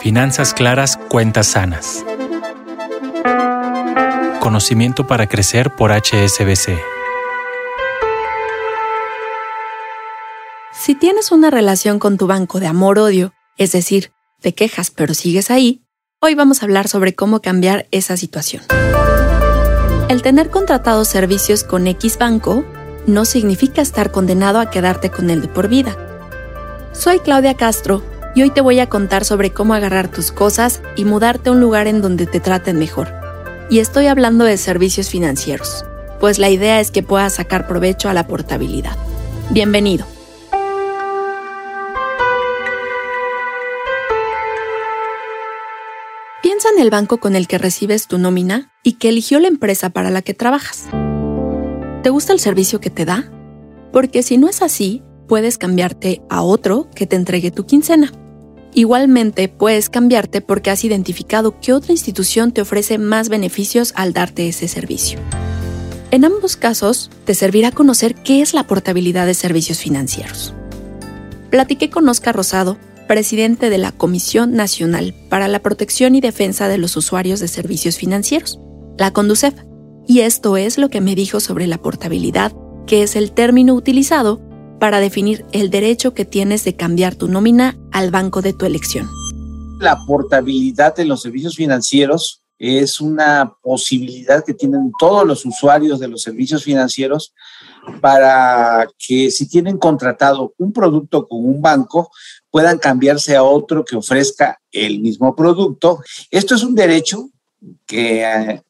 Finanzas claras, cuentas sanas. Conocimiento para crecer por HSBC. Si tienes una relación con tu banco de amor-odio, es decir, te quejas pero sigues ahí, hoy vamos a hablar sobre cómo cambiar esa situación. El tener contratados servicios con X banco no significa estar condenado a quedarte con él de por vida. Soy Claudia Castro y hoy te voy a contar sobre cómo agarrar tus cosas y mudarte a un lugar en donde te traten mejor. Y estoy hablando de servicios financieros, pues la idea es que puedas sacar provecho a la portabilidad. Bienvenido. Piensa en el banco con el que recibes tu nómina y que eligió la empresa para la que trabajas. ¿Te gusta el servicio que te da? Porque si no es así, puedes cambiarte a otro que te entregue tu quincena. Igualmente, puedes cambiarte porque has identificado qué otra institución te ofrece más beneficios al darte ese servicio. En ambos casos, te servirá conocer qué es la portabilidad de servicios financieros. Platiqué con Oscar Rosado, presidente de la Comisión Nacional para la Protección y Defensa de los Usuarios de Servicios Financieros, la CONDUCEF, y esto es lo que me dijo sobre la portabilidad, que es el término utilizado para definir el derecho que tienes de cambiar tu nómina al banco de tu elección. La portabilidad de los servicios financieros es una posibilidad que tienen todos los usuarios de los servicios financieros para que si tienen contratado un producto con un banco, puedan cambiarse a otro que ofrezca el mismo producto. Esto es un derecho que, eh,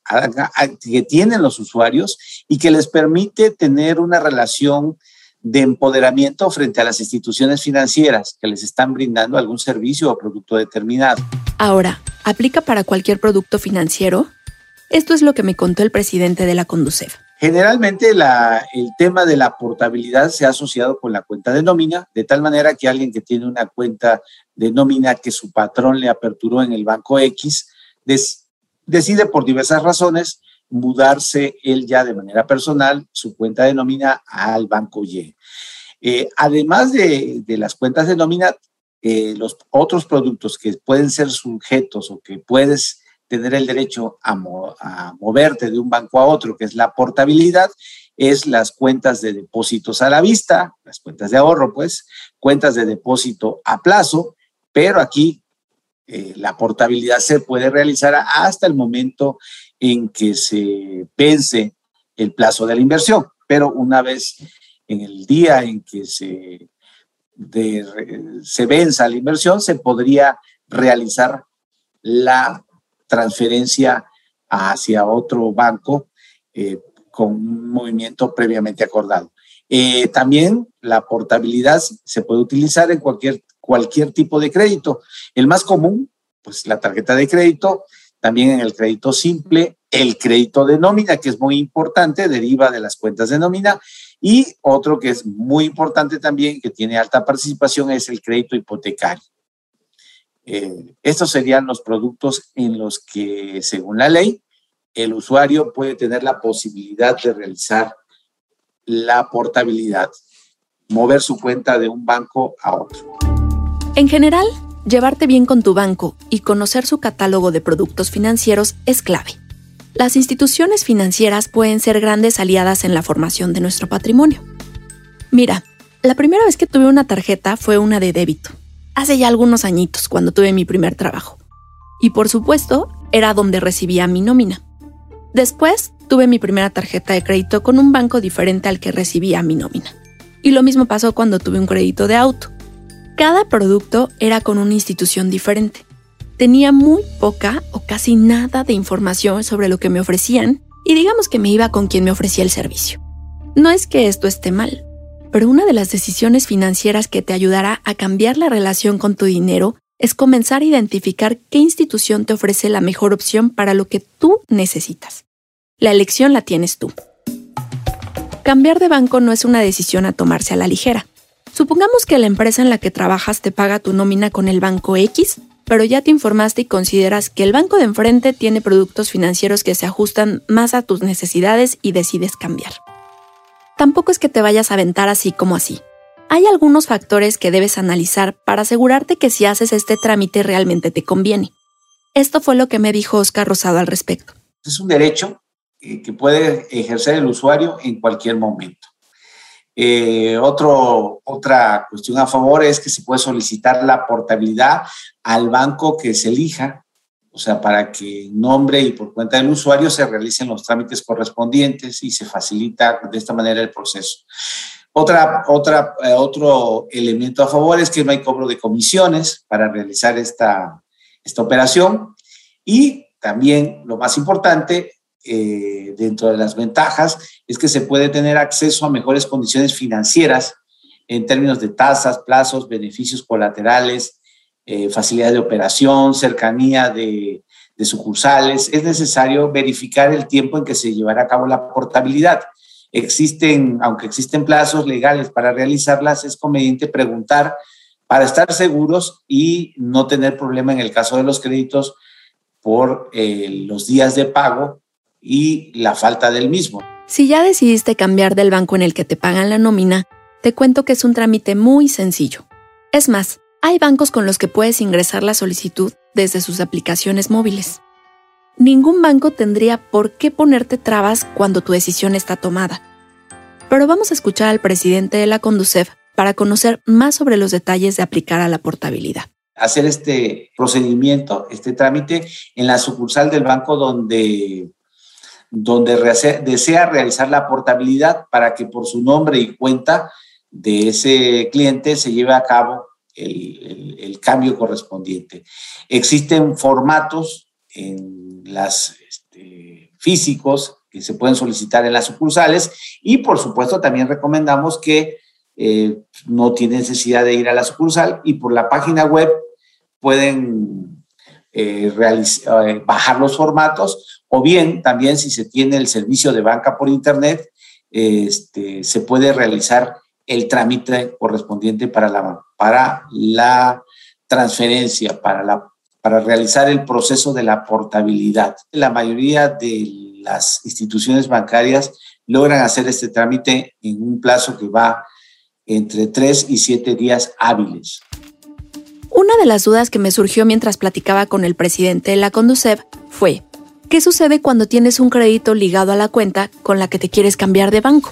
que tienen los usuarios y que les permite tener una relación de empoderamiento frente a las instituciones financieras que les están brindando algún servicio o producto determinado. Ahora, ¿aplica para cualquier producto financiero? Esto es lo que me contó el presidente de la Conducef. Generalmente el tema de la portabilidad se ha asociado con la cuenta de nómina, de tal manera que alguien que tiene una cuenta de nómina que su patrón le aperturó en el banco X, decide por diversas razones mudarse él ya de manera personal su cuenta de nómina al banco Y. Eh, además de, las cuentas de nómina, eh, los otros productos que pueden ser sujetos o que puedes tener el derecho a, a, moverte de un banco a otro, que es la portabilidad, es las cuentas de depósitos a la vista, las cuentas de ahorro, pues, cuentas de depósito a plazo, pero aquí eh, la portabilidad se puede realizar hasta el momento en que se vence el plazo de la inversión, pero una vez en el día en que se, se venza la inversión, se podría realizar la transferencia hacia otro banco eh, con un movimiento previamente acordado. Eh, también la portabilidad se puede utilizar en cualquier cualquier tipo de crédito. El más común, pues la tarjeta de crédito, también en el crédito simple, el crédito de nómina, que es muy importante, deriva de las cuentas de nómina, y otro que es muy importante también, que tiene alta participación, es el crédito hipotecario. Eh, estos serían los productos en los que, según la ley, el usuario puede tener la posibilidad de realizar la portabilidad, mover su cuenta de un banco a otro. En general, llevarte bien con tu banco y conocer su catálogo de productos financieros es clave. Las instituciones financieras pueden ser grandes aliadas en la formación de nuestro patrimonio. Mira, la primera vez que tuve una tarjeta fue una de débito, hace ya algunos añitos, cuando tuve mi primer trabajo. Y por supuesto, era donde recibía mi nómina. Después, tuve mi primera tarjeta de crédito con un banco diferente al que recibía mi nómina. Y lo mismo pasó cuando tuve un crédito de auto. Cada producto era con una institución diferente. Tenía muy poca o casi nada de información sobre lo que me ofrecían y digamos que me iba con quien me ofrecía el servicio. No es que esto esté mal, pero una de las decisiones financieras que te ayudará a cambiar la relación con tu dinero es comenzar a identificar qué institución te ofrece la mejor opción para lo que tú necesitas. La elección la tienes tú. Cambiar de banco no es una decisión a tomarse a la ligera. Supongamos que la empresa en la que trabajas te paga tu nómina con el banco X, pero ya te informaste y consideras que el banco de enfrente tiene productos financieros que se ajustan más a tus necesidades y decides cambiar. Tampoco es que te vayas a aventar así como así. hay algunos factores que debes analizar para asegurarte que si haces este trámite realmente te conviene. Esto fue lo que me dijo Oscar Rosado al respecto. Es un derecho eh, que puede ejercer el usuario en cualquier momento. Eh, otra cuestión a favor es que se puede solicitar la portabilidad al banco que se elija, o sea, para que en nombre y por cuenta del usuario se realicen los trámites correspondientes y se facilita de esta manera el proceso. Otra, otra, eh, otro elemento a favor es que no hay cobro de comisiones para realizar esta, esta operación. Y también, lo más importante, eh, dentro de las ventajas, es que se puede tener acceso a mejores condiciones financieras en términos de tasas, plazos, beneficios colaterales, eh, facilidad de operación, cercanía de, de sucursales. Es necesario verificar el tiempo en que se llevará a cabo la portabilidad existen, aunque existen plazos legales para realizarlas, es conveniente preguntar para estar seguros y no tener problema en el caso de los créditos por eh, los días de pago y la falta del mismo. Si ya decidiste cambiar del banco en el que te pagan la nómina, te cuento que es un trámite muy sencillo. Es más, hay bancos con los que puedes ingresar la solicitud desde sus aplicaciones móviles ningún banco tendría por qué ponerte trabas cuando tu decisión está tomada. Pero vamos a escuchar al presidente de la Conducef para conocer más sobre los detalles de aplicar a la portabilidad. Hacer este procedimiento, este trámite en la sucursal del banco donde, donde desea realizar la portabilidad para que por su nombre y cuenta de ese cliente se lleve a cabo el, cambio correspondiente. Existen formatos en las este, físicos que se pueden solicitar en las sucursales y por supuesto también recomendamos que eh, no tiene necesidad de ir a la sucursal y por la página web pueden eh, eh, bajar los formatos o bien también si se tiene el servicio de banca por internet este, se puede realizar el trámite correspondiente para la, para la transferencia, para la para realizar el proceso de la portabilidad. La mayoría de las instituciones bancarias logran hacer este trámite en un plazo que va entre tres y siete días hábiles. Una de las dudas que me surgió mientras platicaba con el presidente de la Conducef fue, ¿qué sucede cuando tienes un crédito ligado a la cuenta con la que te quieres cambiar de banco?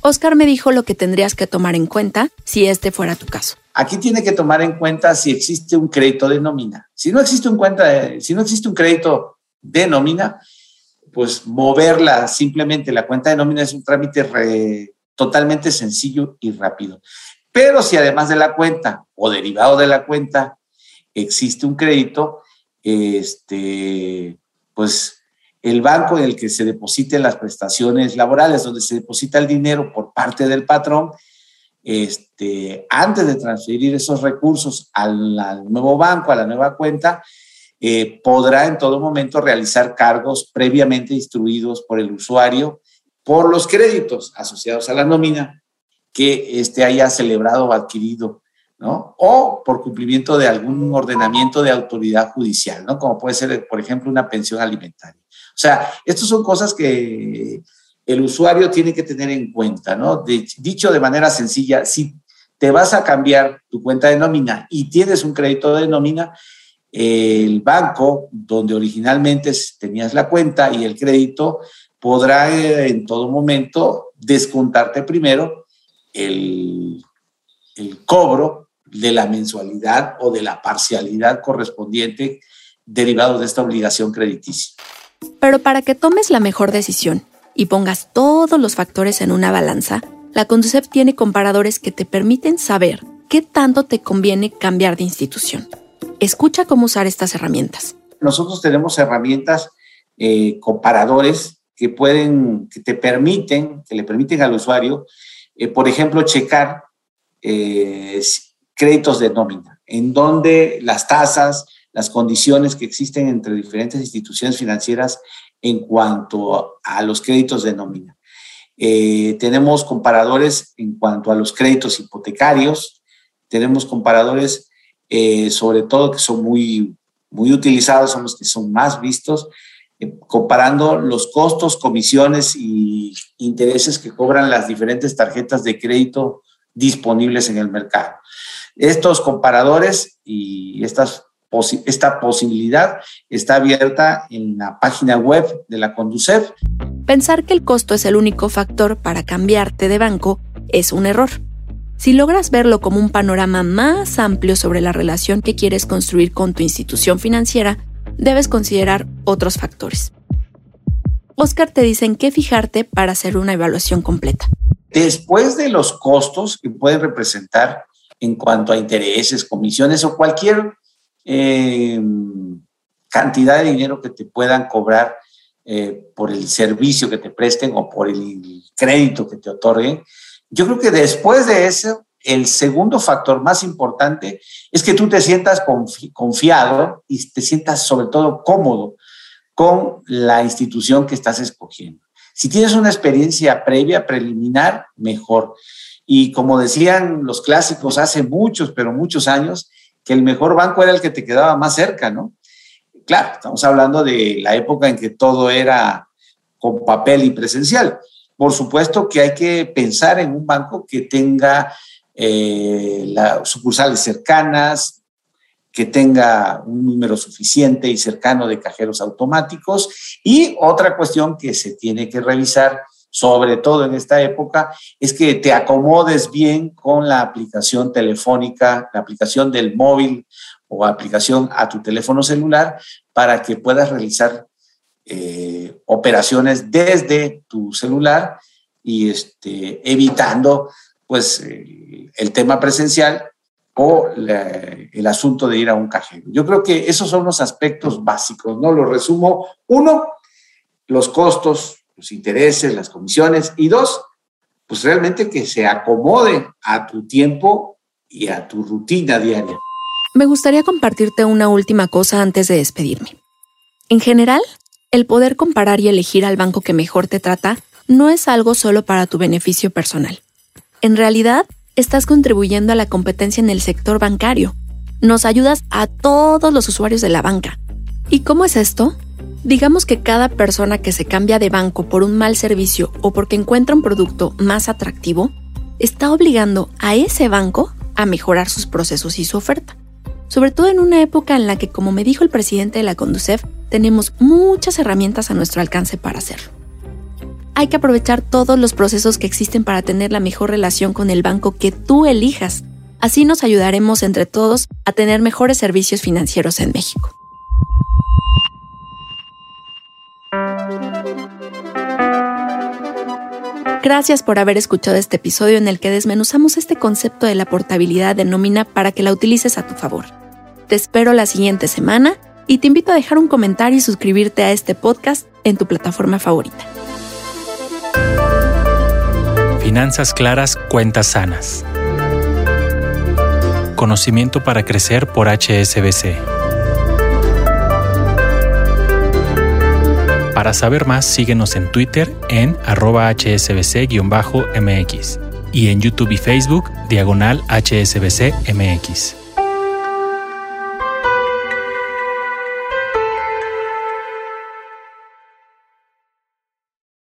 Oscar me dijo lo que tendrías que tomar en cuenta si este fuera tu caso. Aquí tiene que tomar en cuenta si existe un crédito de nómina. Si no existe un, cuenta, si no existe un crédito de nómina, pues moverla simplemente la cuenta de nómina es un trámite totalmente sencillo y rápido. Pero si además de la cuenta o derivado de la cuenta existe un crédito, este, pues el banco en el que se depositen las prestaciones laborales, donde se deposita el dinero por parte del patrón, este, antes de transferir esos recursos al, nuevo banco, a la nueva cuenta, eh, podrá en todo momento realizar cargos previamente instruidos por el usuario por los créditos asociados a la nómina que este haya celebrado o adquirido, ¿no? O por cumplimiento de algún ordenamiento de autoridad judicial, ¿no? Como puede ser, por ejemplo, una pensión alimentaria. O sea, estas son cosas que el usuario tiene que tener en cuenta, ¿no? dicho de manera sencilla, si te vas a cambiar tu cuenta de nómina y tienes un crédito de nómina, el banco donde originalmente tenías la cuenta y el crédito podrá eh, en todo momento descontarte primero el, el cobro de la mensualidad o de la parcialidad correspondiente derivado de esta obligación crediticia. Pero para que tomes la mejor decisión y pongas todos los factores en una balanza, la Conducef tiene comparadores que te permiten saber qué tanto te conviene cambiar de institución. Escucha cómo usar estas herramientas. Nosotros tenemos herramientas eh, comparadores que pueden, que te permiten, que le permiten al usuario, eh, por ejemplo, checar eh, créditos de nómina, en donde las tasas, las condiciones que existen entre diferentes instituciones financieras en cuanto a los créditos de nómina. Eh, tenemos comparadores en cuanto a los créditos hipotecarios, tenemos comparadores sobre todo que son muy, muy utilizados, son los que son más vistos, comparando los costos, comisiones y intereses que cobran las diferentes tarjetas de crédito disponibles en el mercado. Estos comparadores y esta posibilidad está abierta en la página web de la Conducef. Pensar que el costo es el único factor para cambiarte de banco es un error. Si logras verlo como un panorama más amplio sobre la relación que quieres construir con tu institución financiera, debes considerar otros factores. Oscar te dice en qué fijarte para hacer una evaluación completa. Después de los costos que pueden representar en cuanto a intereses, comisiones o cualquier eh, cantidad de dinero que te puedan cobrar eh, por el servicio que te presten o por el crédito que te otorguen, yo creo que después de eso, el segundo factor más importante es que tú te sientas confiado y te sientas sobre todo cómodo con la institución que estás escogiendo. Si tienes una experiencia previa, preliminar, mejor. Y como decían los clásicos hace muchos, pero muchos años, que el mejor banco era el que te quedaba más cerca, ¿no? Claro, estamos hablando de la época en que todo era con papel y presencial. Por supuesto que hay que pensar en un banco que tenga eh, las sucursales cercanas, que tenga un número suficiente y cercano de cajeros automáticos. Y otra cuestión que se tiene que revisar, sobre todo en esta época, es que te acomodes bien con la aplicación telefónica, la aplicación del móvil o aplicación a tu teléfono celular para que puedas realizar eh, operaciones desde tu celular y este, evitando pues el tema presencial o el asunto de ir a un cajero. Yo creo que esos son los aspectos básicos, ¿no? Lo resumo. Uno, los costos, los intereses, las comisiones. Y dos, pues realmente que se acomode a tu tiempo y a tu rutina diaria. Me gustaría compartirte una última cosa antes de despedirme. En general, el poder comparar y elegir al banco que mejor te trata no es algo solo para tu beneficio personal. En realidad, estás contribuyendo a la competencia en el sector bancario. Nos ayudas a todos los usuarios de la banca. ¿Y cómo es esto? Digamos que cada persona que se cambia de banco por un mal servicio o porque encuentra un producto más atractivo, está obligando a ese banco a mejorar sus procesos y su oferta. Sobre todo en una época en la que, como me dijo el presidente de la Conducef, tenemos muchas herramientas a nuestro alcance para hacerlo hay que aprovechar todos los procesos que existen para tener la mejor relación con el banco que tú elijas. Así nos ayudaremos entre todos a tener mejores servicios financieros en México. Gracias por haber escuchado este episodio en el que desmenuzamos este concepto de la portabilidad de nómina para que la utilices a tu favor. Te espero la siguiente semana y te invito a dejar un comentario y suscribirte a este podcast en tu plataforma favorita. Finanzas claras, cuentas sanas. Conocimiento para crecer por HSBC. Para saber más, síguenos en Twitter en arroba hsbc-mx y en YouTube y Facebook diagonal hsbc-mx.